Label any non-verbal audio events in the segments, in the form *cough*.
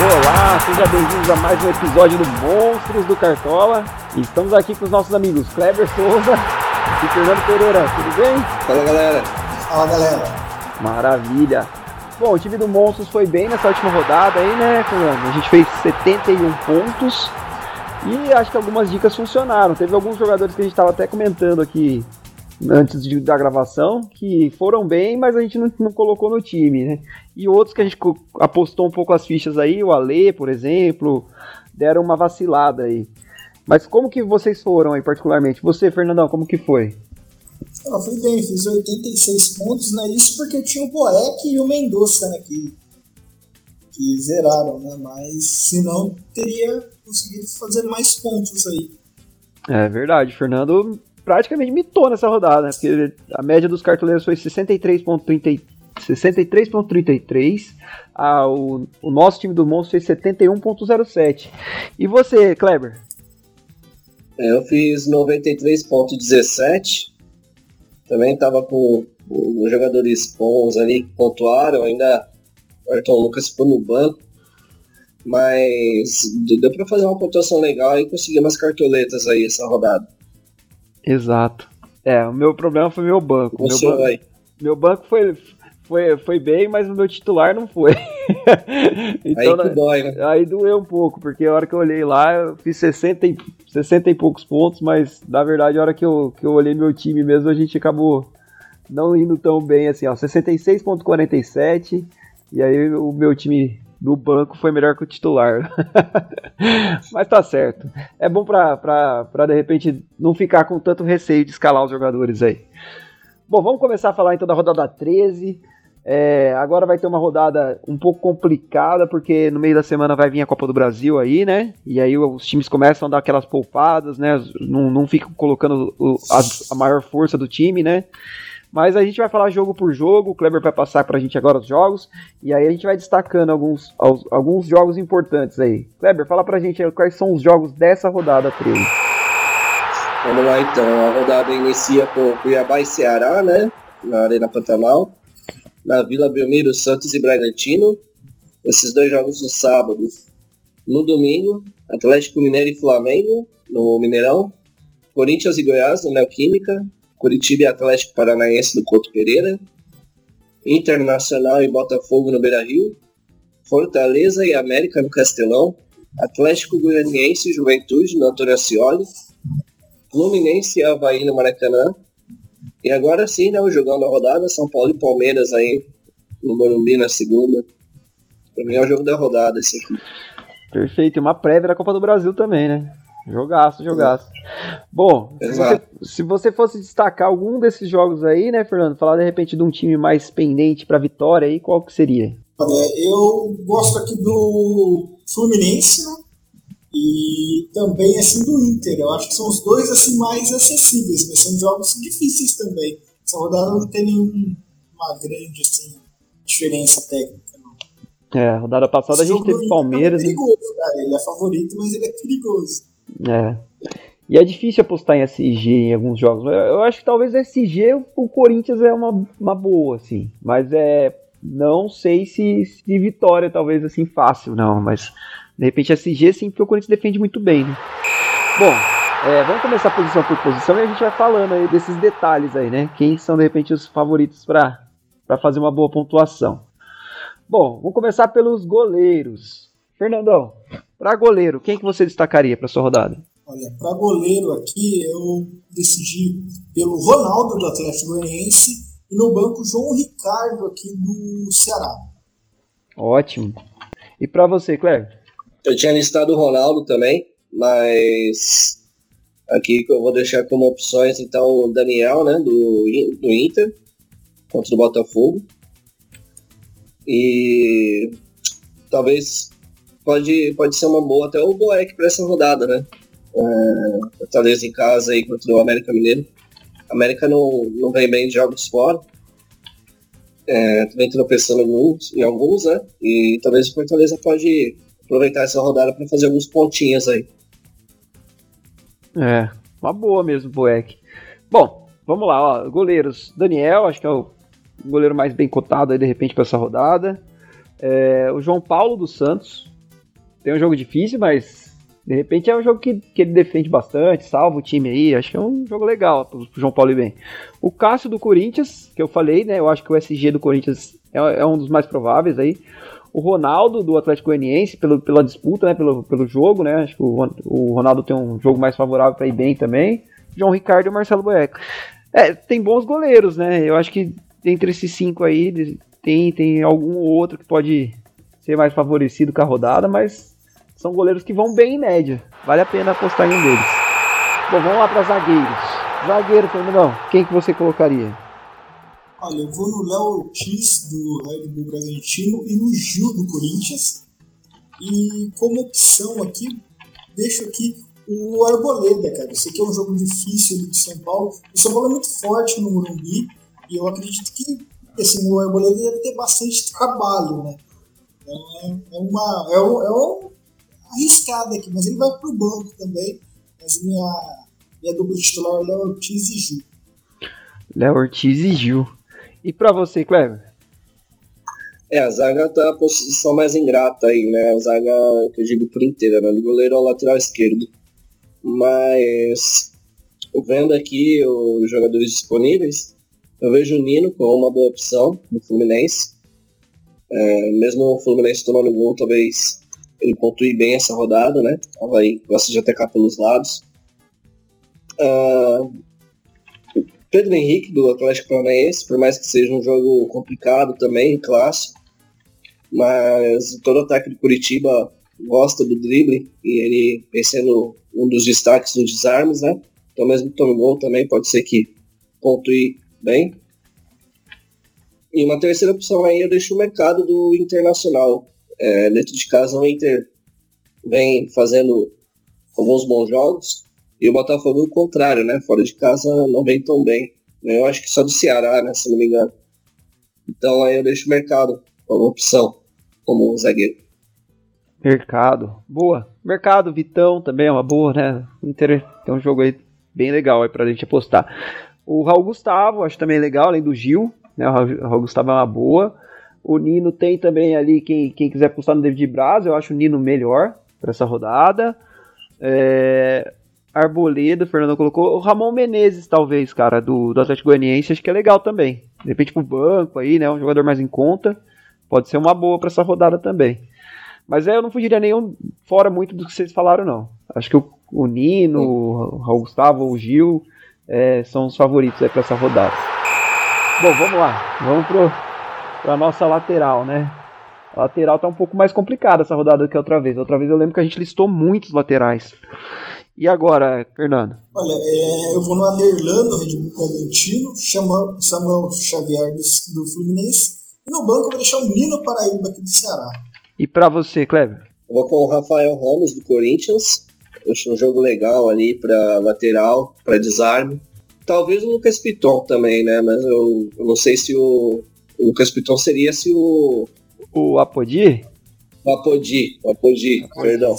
Olá, sejam bem-vindos a mais um episódio do Monstros do Cartola. E estamos aqui com os nossos amigos Kleber Souza e Fernando Pereira. Tudo bem? Fala galera. Fala galera. Maravilha. Bom, o time do Monstros foi bem nessa última rodada aí, né, Fernando? A gente fez 71 pontos e acho que algumas dicas funcionaram. Teve alguns jogadores que a gente estava até comentando aqui antes de, da gravação que foram bem, mas a gente não, não, colocou no time, né? E outros que a gente apostou um pouco as fichas aí, o Ale, por exemplo, deram uma vacilada aí. Mas como que vocês foram aí particularmente? Você, Fernandão, como que foi? Fui bem, fiz 86 pontos, né? Isso porque tinha o Boeck e o Mendonça, né? Que, que zeraram, né? Mas se não, teria conseguido fazer mais pontos aí. É verdade, Fernando praticamente mitou nessa rodada, né? Porque a média dos cartoleiros foi 63,33. 63.33. Ah, o, o nosso time do Monstro fez 71.07. E você, Kleber? É, eu fiz 93.17. Também estava com os jogadores bons ali que pontuaram. Ainda o Ayrton Lucas ficou no banco. Mas deu para fazer uma pontuação legal e conseguir umas cartoletas aí essa rodada. Exato. É, o meu problema foi meu banco. O meu, banco aí. meu banco foi, foi, foi bem, mas o meu titular não foi. *laughs* então, aí que dói, né? Aí doeu um pouco, porque a hora que eu olhei lá, eu fiz 60 e, 60 e poucos pontos, mas na verdade, a hora que eu, que eu olhei meu time mesmo, a gente acabou não indo tão bem assim, ó. 66,47. E aí o meu time do banco foi melhor que o titular. *laughs* Mas tá certo. É bom pra, pra, pra de repente não ficar com tanto receio de escalar os jogadores aí. Bom, vamos começar a falar então da rodada 13. É, agora vai ter uma rodada um pouco complicada, porque no meio da semana vai vir a Copa do Brasil aí, né? E aí os times começam a dar aquelas poupadas, né? Não, não ficam colocando o, a, a maior força do time, né? Mas a gente vai falar jogo por jogo, o Kleber vai passar pra gente agora os jogos, e aí a gente vai destacando alguns, alguns jogos importantes aí. Kleber, fala pra gente quais são os jogos dessa rodada 13. Vamos lá então, a rodada inicia com Cuiabá e Ceará, né? Na Arena Pantanal. Na Vila Belmiro, Santos e Bragantino. Esses dois jogos no sábado. No domingo, Atlético Mineiro e Flamengo, no Mineirão. Corinthians e Goiás, no Neoquímica. Curitiba e Atlético Paranaense do Couto Pereira, Internacional e Botafogo no Beira-Rio, Fortaleza e América no Castelão, Atlético Goianiense e Juventude no Antônio Ascioli, Fluminense e Havaí no Maracanã, e agora sim, né, o jogão da rodada, São Paulo e Palmeiras aí no Morumbi na segunda. Pra mim é o jogo da rodada esse aqui. Perfeito, e uma prévia da Copa do Brasil também, né? Jogaço, jogaço. Bom, se você, se você, fosse destacar algum desses jogos aí, né, Fernando? Falar de repente de um time mais pendente para vitória aí, qual que seria? eu gosto aqui do Fluminense, né? E também assim do Inter. Eu acho que são os dois assim mais acessíveis, mas são jogos difíceis também. Essa rodada não tem nenhuma grande assim, diferença técnica. Não. É, a rodada passada Esse a gente teve Palmeiras. É perigoso, cara. Ele é favorito, mas ele é perigoso. É. E é difícil apostar em SG em alguns jogos. Eu acho que talvez SG o Corinthians é uma, uma boa, assim. Mas é. Não sei se, se vitória, talvez assim, fácil, não. Mas de repente SG sim, porque o Corinthians defende muito bem, né? Bom, é, vamos começar posição por posição e a gente vai falando aí desses detalhes aí, né? Quem são de repente os favoritos para fazer uma boa pontuação. Bom, vamos começar pelos goleiros. Fernandão, para goleiro, quem que você destacaria para sua rodada? Olha, para goleiro aqui eu decidi pelo Ronaldo do Atlético Goianiense e no banco João Ricardo aqui do Ceará. Ótimo. E para você, Cleber? Eu tinha listado o Ronaldo também, mas aqui que eu vou deixar como opções então o Daniel, né, do, do Inter contra o Botafogo. E talvez pode, pode ser uma boa até o Boeck para essa rodada, né? É, Fortaleza em casa aí contra o América Mineiro. A América não, não vem bem de jogos fora. É, também tropeçando em alguns, em alguns, né? E talvez o Fortaleza pode aproveitar essa rodada para fazer alguns pontinhos aí. É, uma boa mesmo, Boeck. Bom, vamos lá, ó. Goleiros. Daniel, acho que é o goleiro mais bem cotado aí, de repente, para essa rodada. É, o João Paulo dos Santos, tem um jogo difícil, mas de repente é um jogo que, que ele defende bastante, salva o time aí. Acho que é um jogo legal pro, João Paulo ir bem. O Cássio do Corinthians, que eu falei, né? Eu acho que o SG do Corinthians é, é um dos mais prováveis aí. O Ronaldo do Atlético Goianiense, pelo, pela disputa, né? Pelo, pelo jogo, né? Acho que o, o Ronaldo tem um jogo mais favorável para ir bem também. João Ricardo e o Marcelo Boeco. É, tem bons goleiros, né? Eu acho que entre esses cinco aí, tem, tem algum outro que pode ser mais favorecido com a rodada, mas são goleiros que vão bem em média. Vale a pena apostar em um deles. Bom, vamos lá para zagueiros. Zagueiro, Fernandão, quem que você colocaria? Olha, eu vou no Léo Ortiz, do Red Bull Bragantino, e no Gil, do Corinthians. E como opção aqui, deixo aqui o Arboleda, cara. Esse aqui é um jogo difícil de São Paulo. O São Paulo é muito forte no Morumbi, e eu acredito que assim, o Arboleda deve ter bastante trabalho, né? É, é uma. É um, é um arriscado aqui, mas ele vai pro banco também. Mas minha, minha dupla titular é Léo Ortiz e Gil. Léo Ortiz e Gil. E pra você, Cleber? É, a zaga tá a posição mais ingrata aí, né? A zaga que eu digo por inteira, né? Do goleiro ao lateral esquerdo. Mas vendo aqui os jogadores disponíveis, eu vejo o Nino como uma boa opção no Fluminense. É, mesmo o Fluminense tomando gol, talvez ele pontue bem essa rodada, né? Havaí gosta de atacar pelos lados. Uh, Pedro Henrique, do Atlético Paranaense, por mais que seja um jogo complicado também, clássico, mas todo ataque do Curitiba gosta do drible e ele vem sendo um dos destaques dos desarmes, né? Então mesmo que tome gol também pode ser que pontue bem. E uma terceira opção aí eu deixo o mercado do Internacional. É, dentro de casa o Inter vem fazendo alguns bons jogos e o Botafogo o contrário, né? Fora de casa não vem tão bem. Eu acho que só do Ceará, né? Se não me engano. Então aí eu deixo o mercado como opção, como zagueiro. Mercado, boa. Mercado, Vitão também é uma boa, né? Inter tem um jogo aí bem legal aí pra gente apostar. O Raul Gustavo, acho também legal, além do Gil, né? O Raul Gustavo é uma boa. O Nino tem também ali, quem, quem quiser apostar no David Braz, eu acho o Nino melhor para essa rodada. É, Arboleda, o Fernando colocou. O Ramon Menezes, talvez, cara, do, do Atlético Goianiense, acho que é legal também. De repente pro banco aí, né? Um jogador mais em conta. Pode ser uma boa para essa rodada também. Mas é, eu não fugiria nenhum fora muito do que vocês falaram, não. Acho que o, o Nino, o Raul Gustavo, o Gil é, são os favoritos para essa rodada. Bom, vamos lá. Vamos para a nossa lateral, né? A lateral tá um pouco mais complicada essa rodada do que a outra vez. Outra vez eu lembro que a gente listou muitos laterais. E agora, Fernando? Olha, é, eu vou no Aderlan, do Red Bull Bragantino, Samuel Xavier do, do Fluminense. E no banco eu vou deixar o Nino Paraíba aqui do Ceará. E para você, Kleber? Eu vou com o Rafael Ramos do Corinthians. Eu acho um jogo legal ali para lateral, para desarme. Talvez o Lucas Piton também, né? Mas eu, eu não sei se o, o Lucas Piton seria se o. O Apodi? O Apodi, o Apodi, perdão.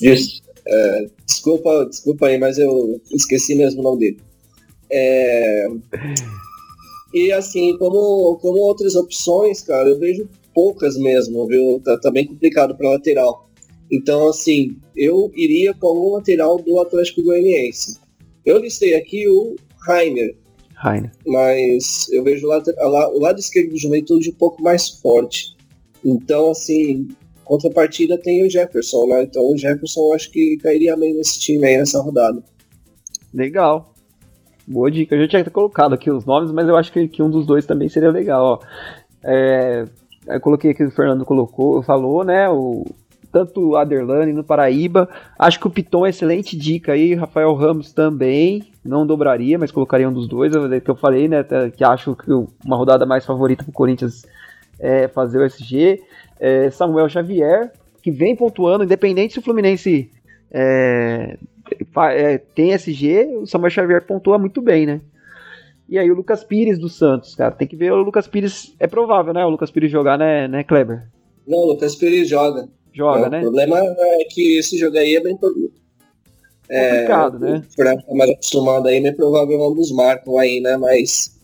Des, é, desculpa, desculpa aí, mas eu esqueci mesmo o nome dele. É, e assim, como, como outras opções, cara, eu vejo poucas mesmo, viu? Tá, tá bem complicado para lateral. Então, assim, eu iria como lateral do Atlético Goianiense. Eu listei aqui o Rainer. Rainer. Mas eu vejo o lado, o lado esquerdo do Juventude um pouco mais forte. Então, assim, contrapartida tem o Jefferson, né? Então o Jefferson eu acho que cairia bem nesse time aí nessa rodada. Legal. Boa dica. Eu já tinha colocado aqui os nomes, mas eu acho que, que um dos dois também seria legal. Ó. É, eu coloquei aqui o Fernando colocou, falou, né? O, tanto o Aderlane no Paraíba. Acho que o Piton é excelente dica aí. Rafael Ramos também. Não dobraria, mas colocaria um dos dois. É que eu falei, né? Que acho que uma rodada mais favorita para o Corinthians é fazer o SG. É Samuel Xavier, que vem pontuando, independente se o Fluminense é, é, tem SG, o Samuel Xavier pontua muito bem, né? E aí o Lucas Pires do Santos, cara. Tem que ver o Lucas Pires. É provável, né? O Lucas Pires jogar, né, né Kleber? Não, o Lucas Pires joga. Joga, é, né? O problema é que esse jogo aí é bem é, complicado, né? Pra mais acostumado aí, é provável ambos marcam aí, né? Mas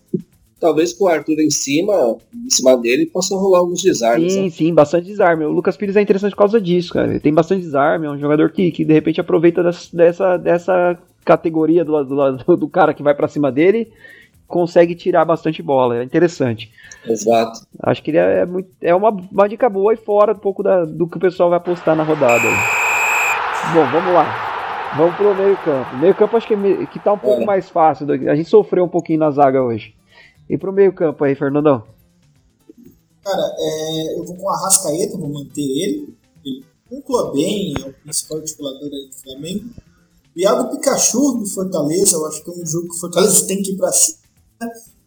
talvez com o Arthur em cima, em cima dele, possa rolar alguns desarmes. Sim, né? sim, bastante desarme. O Lucas Pires é interessante por causa disso, cara. Ele tem bastante desarme, é um jogador que, que de repente aproveita dessa, dessa categoria do, do, do cara que vai para cima dele, consegue tirar bastante bola. É interessante. Exato. Acho que ele é, muito, é uma, uma dica boa e fora um pouco da, do que o pessoal vai apostar na rodada. Bom, vamos lá. Vamos pro meio campo. Meio campo acho que, é, que tá um pouco é. mais fácil. A gente sofreu um pouquinho na zaga hoje. E pro meio campo aí, Fernandão? Cara, é, eu vou com a Rascaeta, vou manter ele. Ele pontua bem, é o principal articulador aí do Flamengo. O Iago Pikachu do Fortaleza, eu acho que é um jogo que o Fortaleza tem que ir pra cima.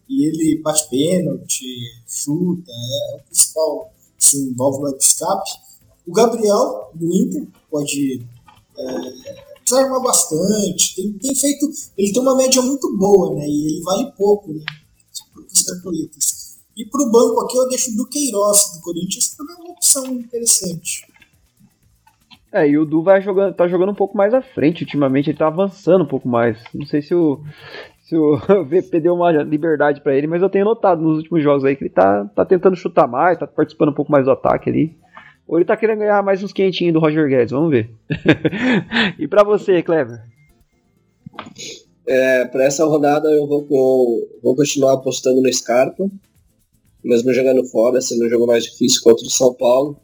E ele bate pênalti, chuta, é, o principal, assim, envolve o escape. O Gabriel, do Inter, pode é, desarmar bastante, tem, tem, feito. Ele tem uma média muito boa, né? E ele vale pouco, né? Os. E pro banco aqui eu deixo do Queiroz do Corinthians, também é uma opção interessante. É, e o Du vai jogando, tá jogando um pouco mais à frente ultimamente, ele tá avançando um pouco mais. Não sei se o, se o *laughs* VP deu uma liberdade para ele, mas eu tenho notado nos últimos jogos aí que ele tá, tá tentando chutar mais, tá participando um pouco mais do ataque ali. Ou ele tá querendo ganhar mais uns quentinhos do Roger Guedes, vamos ver. *laughs* e para você, Clever? É, para essa rodada eu vou, com, vou continuar apostando no Scarpa, mesmo jogando fora, sendo um jogo mais difícil contra o São Paulo.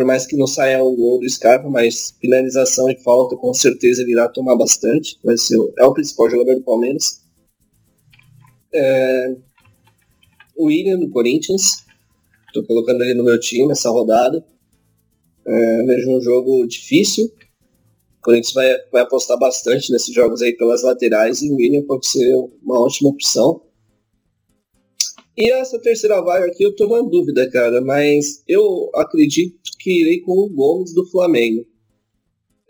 Por mais que não saia o gol do Scarpa, mas finalização e falta com certeza ele irá tomar bastante. Vai ser, é o principal jogador do Palmeiras. É, o William do Corinthians, Estou colocando ele no meu time essa rodada. É, vejo um jogo difícil. O Corinthians vai, vai apostar bastante nesses jogos aí pelas laterais e o William pode ser uma ótima opção. E essa terceira vaga aqui eu tô na dúvida, cara, mas eu acredito que irei com o Gomes do Flamengo.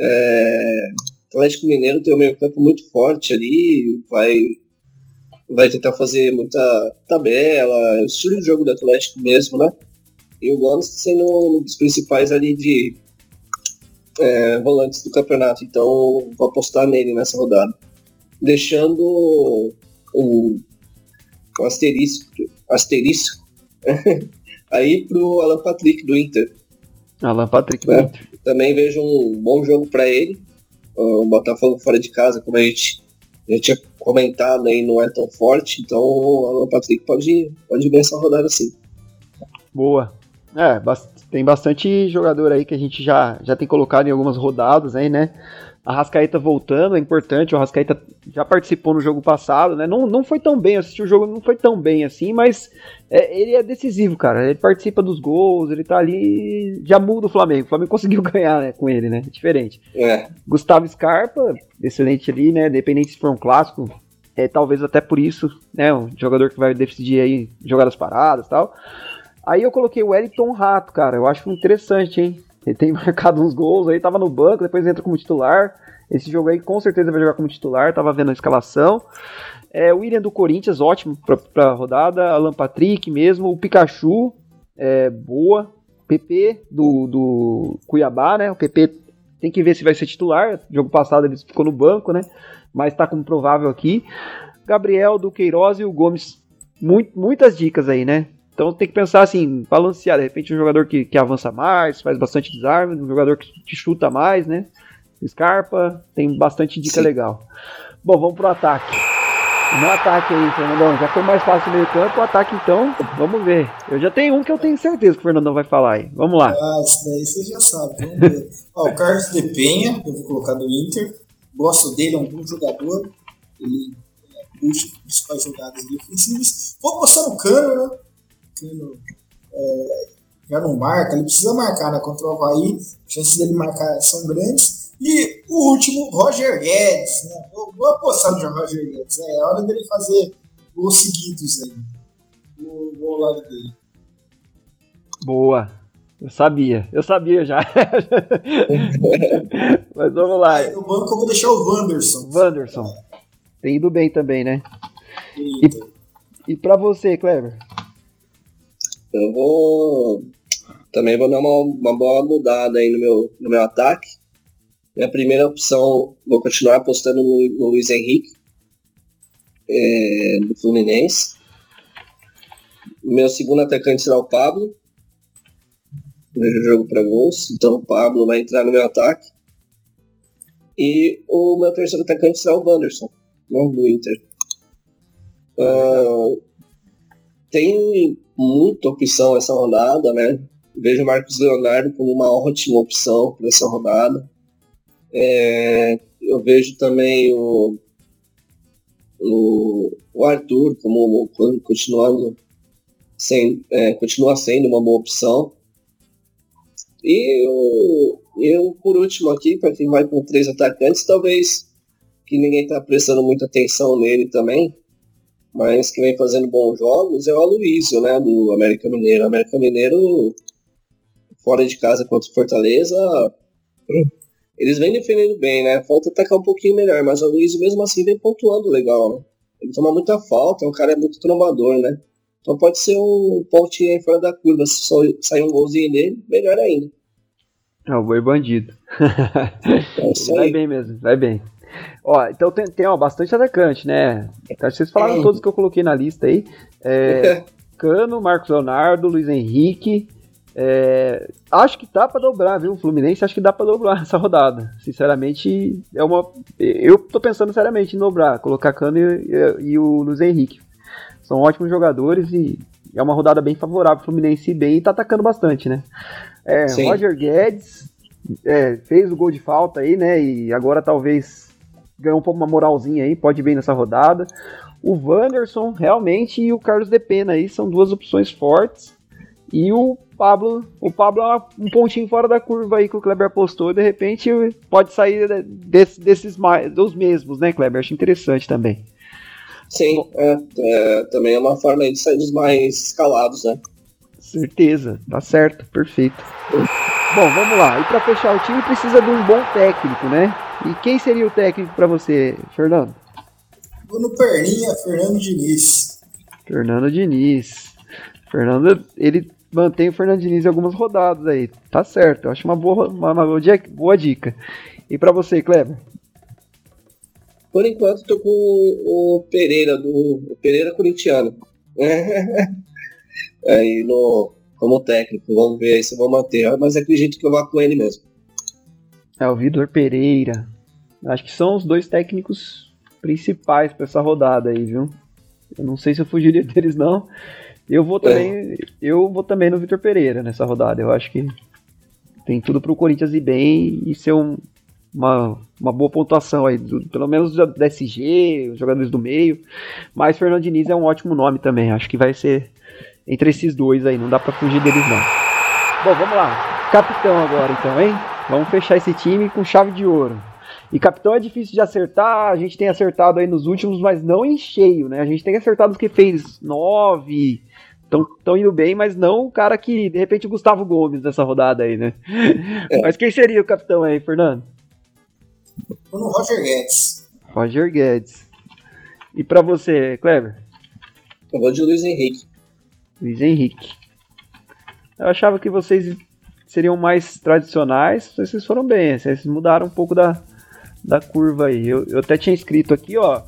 É, Atlético Mineiro tem um meio campo muito forte ali, vai vai tentar fazer muita tabela, estilo de jogo do Atlético mesmo, né? E o Gomes sendo um dos principais ali de é, volantes do campeonato, então vou apostar nele nessa rodada. Deixando o, o asterisco, asterisco *laughs* aí pro Alan Patrick do Inter. Alan Patrick do é, Inter. Também vejo um bom jogo para ele. O Botafogo fora de casa, como a gente já tinha comentado aí, não é tão forte, então o Patrick pode, pode ver essa rodada sim. Boa. É, tem bastante jogador aí que a gente já, já tem colocado em algumas rodadas aí, né? A Rascaeta voltando é importante, o Rascaeta já participou no jogo passado, né? Não, não foi tão bem, assisti o jogo, não foi tão bem assim, mas é, ele é decisivo, cara. Ele participa dos gols, ele tá ali, já muda o Flamengo. O Flamengo *laughs* conseguiu ganhar né, com ele, né? É diferente. É. Gustavo Scarpa, excelente ali, né? Independente se for um clássico, é talvez até por isso, né? Um jogador que vai decidir aí jogadas paradas e tal. Aí eu coloquei o Wellington Rato, cara. Eu acho interessante, hein? Ele tem *laughs* marcado uns gols aí, tava no banco, depois entra como titular. Esse jogo aí com certeza vai jogar como titular, tava vendo a escalação. É, o William do Corinthians, ótimo pra, pra rodada. Alan Patrick mesmo. O Pikachu, é, boa. PP do, do Cuiabá, né? O PP tem que ver se vai ser titular. Jogo passado ele ficou no banco, né? Mas tá como provável aqui. Gabriel do Queiroz e o Gomes. Muito, muitas dicas aí, né? Então tem que pensar assim, balancear, de repente um jogador que, que avança mais, faz bastante desarme, um jogador que, que chuta mais, né? Scarpa, tem bastante dica Sim. legal. Bom, vamos pro ataque. No ataque aí, Fernandão, já foi mais fácil o meio campo, o ataque então, vamos ver. Eu já tenho um que eu tenho certeza que o Fernandão vai falar aí. Vamos lá. Ah, isso daí você já sabe, vamos ver. *laughs* Ó, o Carlos de Penha, eu vou colocar do Inter. Gosto dele, é um bom jogador. Ele é, puxa as principais jogadas ofensivas. Vou postar no Cano, né? É, já não marca, ele precisa marcar né, contra o Havaí, as chances dele marcar são grandes. E o último, Roger Guedes. Né? Vou, vou apostar no Roger Guedes. Né? É hora dele fazer gols seguidos aí. O gol lado dele. Boa. Eu sabia, eu sabia já. *laughs* Mas vamos lá. No banco eu vou deixar o Wanderson. Wanderson. Tem ido bem também, né? E, e para você, Clever? Eu vou. Também vou dar uma, uma boa mudada aí no meu, no meu ataque. Minha primeira opção, vou continuar apostando no, no Luiz Henrique, é, do Fluminense. Meu segundo atacante será o Pablo. Vejo jogo para gols, então o Pablo vai entrar no meu ataque. E o meu terceiro atacante será o Wanderson, do Inter. Uh, tem muita opção essa rodada, né? Vejo o Marcos Leonardo como uma ótima opção para essa rodada. É, eu vejo também o, o, o Arthur como continuando sem, é, continua sendo uma boa opção. E eu, eu por último aqui, para quem vai com três atacantes, talvez que ninguém está prestando muita atenção nele também, mas que vem fazendo bons jogos, é o Aloysio, né, do América Mineiro. O América Mineiro, fora de casa contra o Fortaleza, eles vêm defendendo bem, né? Falta atacar um pouquinho melhor, mas o Aloysio mesmo assim vem pontuando legal, né? Ele toma muita falta, é um cara muito trombador, né? Então pode ser um pontinho aí fora da curva, se só sair um golzinho dele, melhor ainda. É o boi bandido. É vai bem mesmo, vai bem. Ó, então tem, tem ó, bastante atacante, né? Acho que vocês falaram é. todos que eu coloquei na lista aí. É, *laughs* Cano, Marcos Leonardo, Luiz Henrique. É, acho que dá para dobrar, viu? O Fluminense acho que dá para dobrar *laughs* essa rodada. Sinceramente, é uma. Eu tô pensando seriamente em dobrar, colocar Cano e, e, e o Luiz Henrique. São ótimos jogadores e é uma rodada bem favorável. O Fluminense bem e tá atacando bastante, né? É, Roger Guedes é, fez o gol de falta aí, né? E agora talvez ganhou um pouco uma moralzinha aí, pode vir nessa rodada. O Wanderson, realmente, e o Carlos Depena aí são duas opções fortes. E o Pablo, o Pablo é um pontinho fora da curva aí que o Kleber apostou, de repente pode sair desse, desses mais, dos mesmos, né, Kleber? Acho interessante também. Sim, é, é, também é uma forma de sair dos mais escalados, né? Certeza, tá certo, perfeito. Bom, vamos lá. E para fechar o time precisa de um bom técnico, né? E quem seria o técnico para você, Fernando? Vou no Perninha, Fernando Diniz. Fernando Diniz. Fernando, ele mantém o Fernando Diniz em algumas rodadas aí. Tá certo, eu acho uma boa, uma, uma boa dica. E para você, Kleber? Por enquanto, tô com o Pereira, do o Pereira corintiano. *laughs* aí no, como técnico, vamos ver aí se vou manter. Mas acredito que eu vou com ele mesmo. É o Vitor Pereira. Acho que são os dois técnicos principais para essa rodada aí, viu? Eu não sei se eu fugiria *laughs* deles não. Eu vou também, é. eu vou também no Vitor Pereira nessa rodada. Eu acho que tem tudo para o Corinthians ir bem e ser um, uma, uma boa pontuação aí, do, pelo menos da SG, os jogadores do meio. Mas Fernando Diniz é um ótimo nome também. Acho que vai ser entre esses dois aí, não dá para fugir deles não. Bom, vamos lá. Capitão agora então, hein? Vamos fechar esse time com chave de ouro. E capitão é difícil de acertar, a gente tem acertado aí nos últimos, mas não em cheio, né? A gente tem acertado os que fez nove, estão indo bem, mas não o cara que, de repente, o Gustavo Gomes nessa rodada aí, né? É. Mas quem seria o capitão aí, Fernando? No Roger Guedes. Roger Guedes. E para você, Kleber? Eu vou de Luiz Henrique. Luiz Henrique. Eu achava que vocês seriam mais tradicionais, vocês foram bem, vocês mudaram um pouco da, da curva aí. Eu, eu até tinha escrito aqui, ó,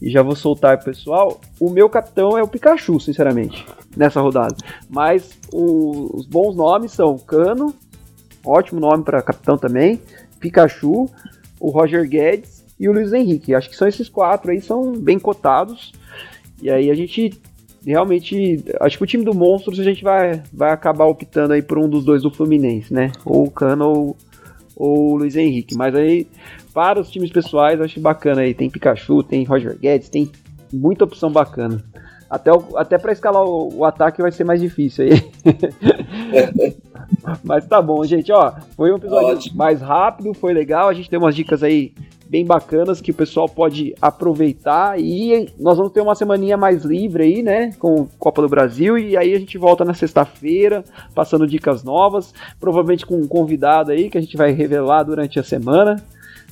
e já vou soltar pro pessoal, o meu capitão é o Pikachu, sinceramente, nessa rodada. Mas o, os bons nomes são Cano, ótimo nome para capitão também, Pikachu, o Roger Guedes e o Luiz Henrique. Acho que são esses quatro aí, são bem cotados. E aí a gente realmente, acho que o time do Monstros a gente vai, vai acabar optando aí por um dos dois do Fluminense, né? Ou o Cano ou, ou o Luiz Henrique. Mas aí, para os times pessoais, acho bacana aí. Tem Pikachu, tem Roger Guedes, tem muita opção bacana. Até, o, até para escalar o, o, ataque vai ser mais difícil aí. *laughs* Mas tá bom, gente. Ó, foi um episódio Ótimo. mais rápido, foi legal. A gente deu umas dicas aí bem bacanas que o pessoal pode aproveitar e nós vamos ter uma semaninha mais livre aí, né, com Copa do Brasil e aí a gente volta na sexta-feira, passando dicas novas, provavelmente com um convidado aí que a gente vai revelar durante a semana.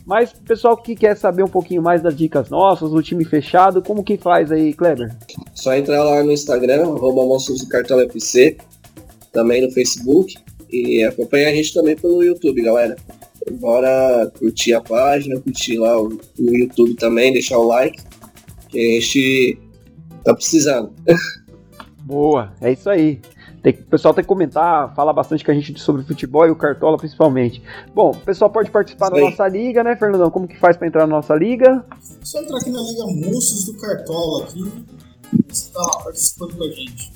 Mas pessoal que quer saber um pouquinho mais das dicas nossas, do time fechado, como que faz aí, Kleber? Só entrar lá no Instagram, arroba Monstros do Cartola FC, também no Facebook e acompanhar a gente também pelo YouTube, galera. Bora curtir a página, curtir lá o, o YouTube também, deixar o like, que a gente tá precisando. *laughs* Boa, é isso aí. Tem, o pessoal tem que comentar, falar bastante com a gente sobre futebol e o Cartola principalmente. Bom, o pessoal pode participar da nossa liga, né, Fernandão? Como que faz para entrar na nossa liga? Só entrar aqui na Liga Moços do Cartola aqui. Você tá lá participando com a gente.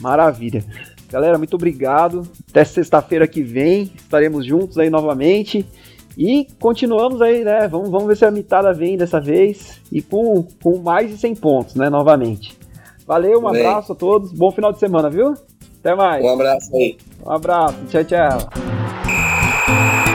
Maravilha. Galera, muito obrigado. Até sexta-feira que vem estaremos juntos aí novamente. E continuamos aí, né? Vamos, vamos ver se a mitada vem dessa vez. E com, com mais de 100 pontos, né? Novamente. Valeu, um Bem. abraço a todos. Bom final de semana, viu? Até mais. Um abraço aí. Um abraço. Tchau, tchau.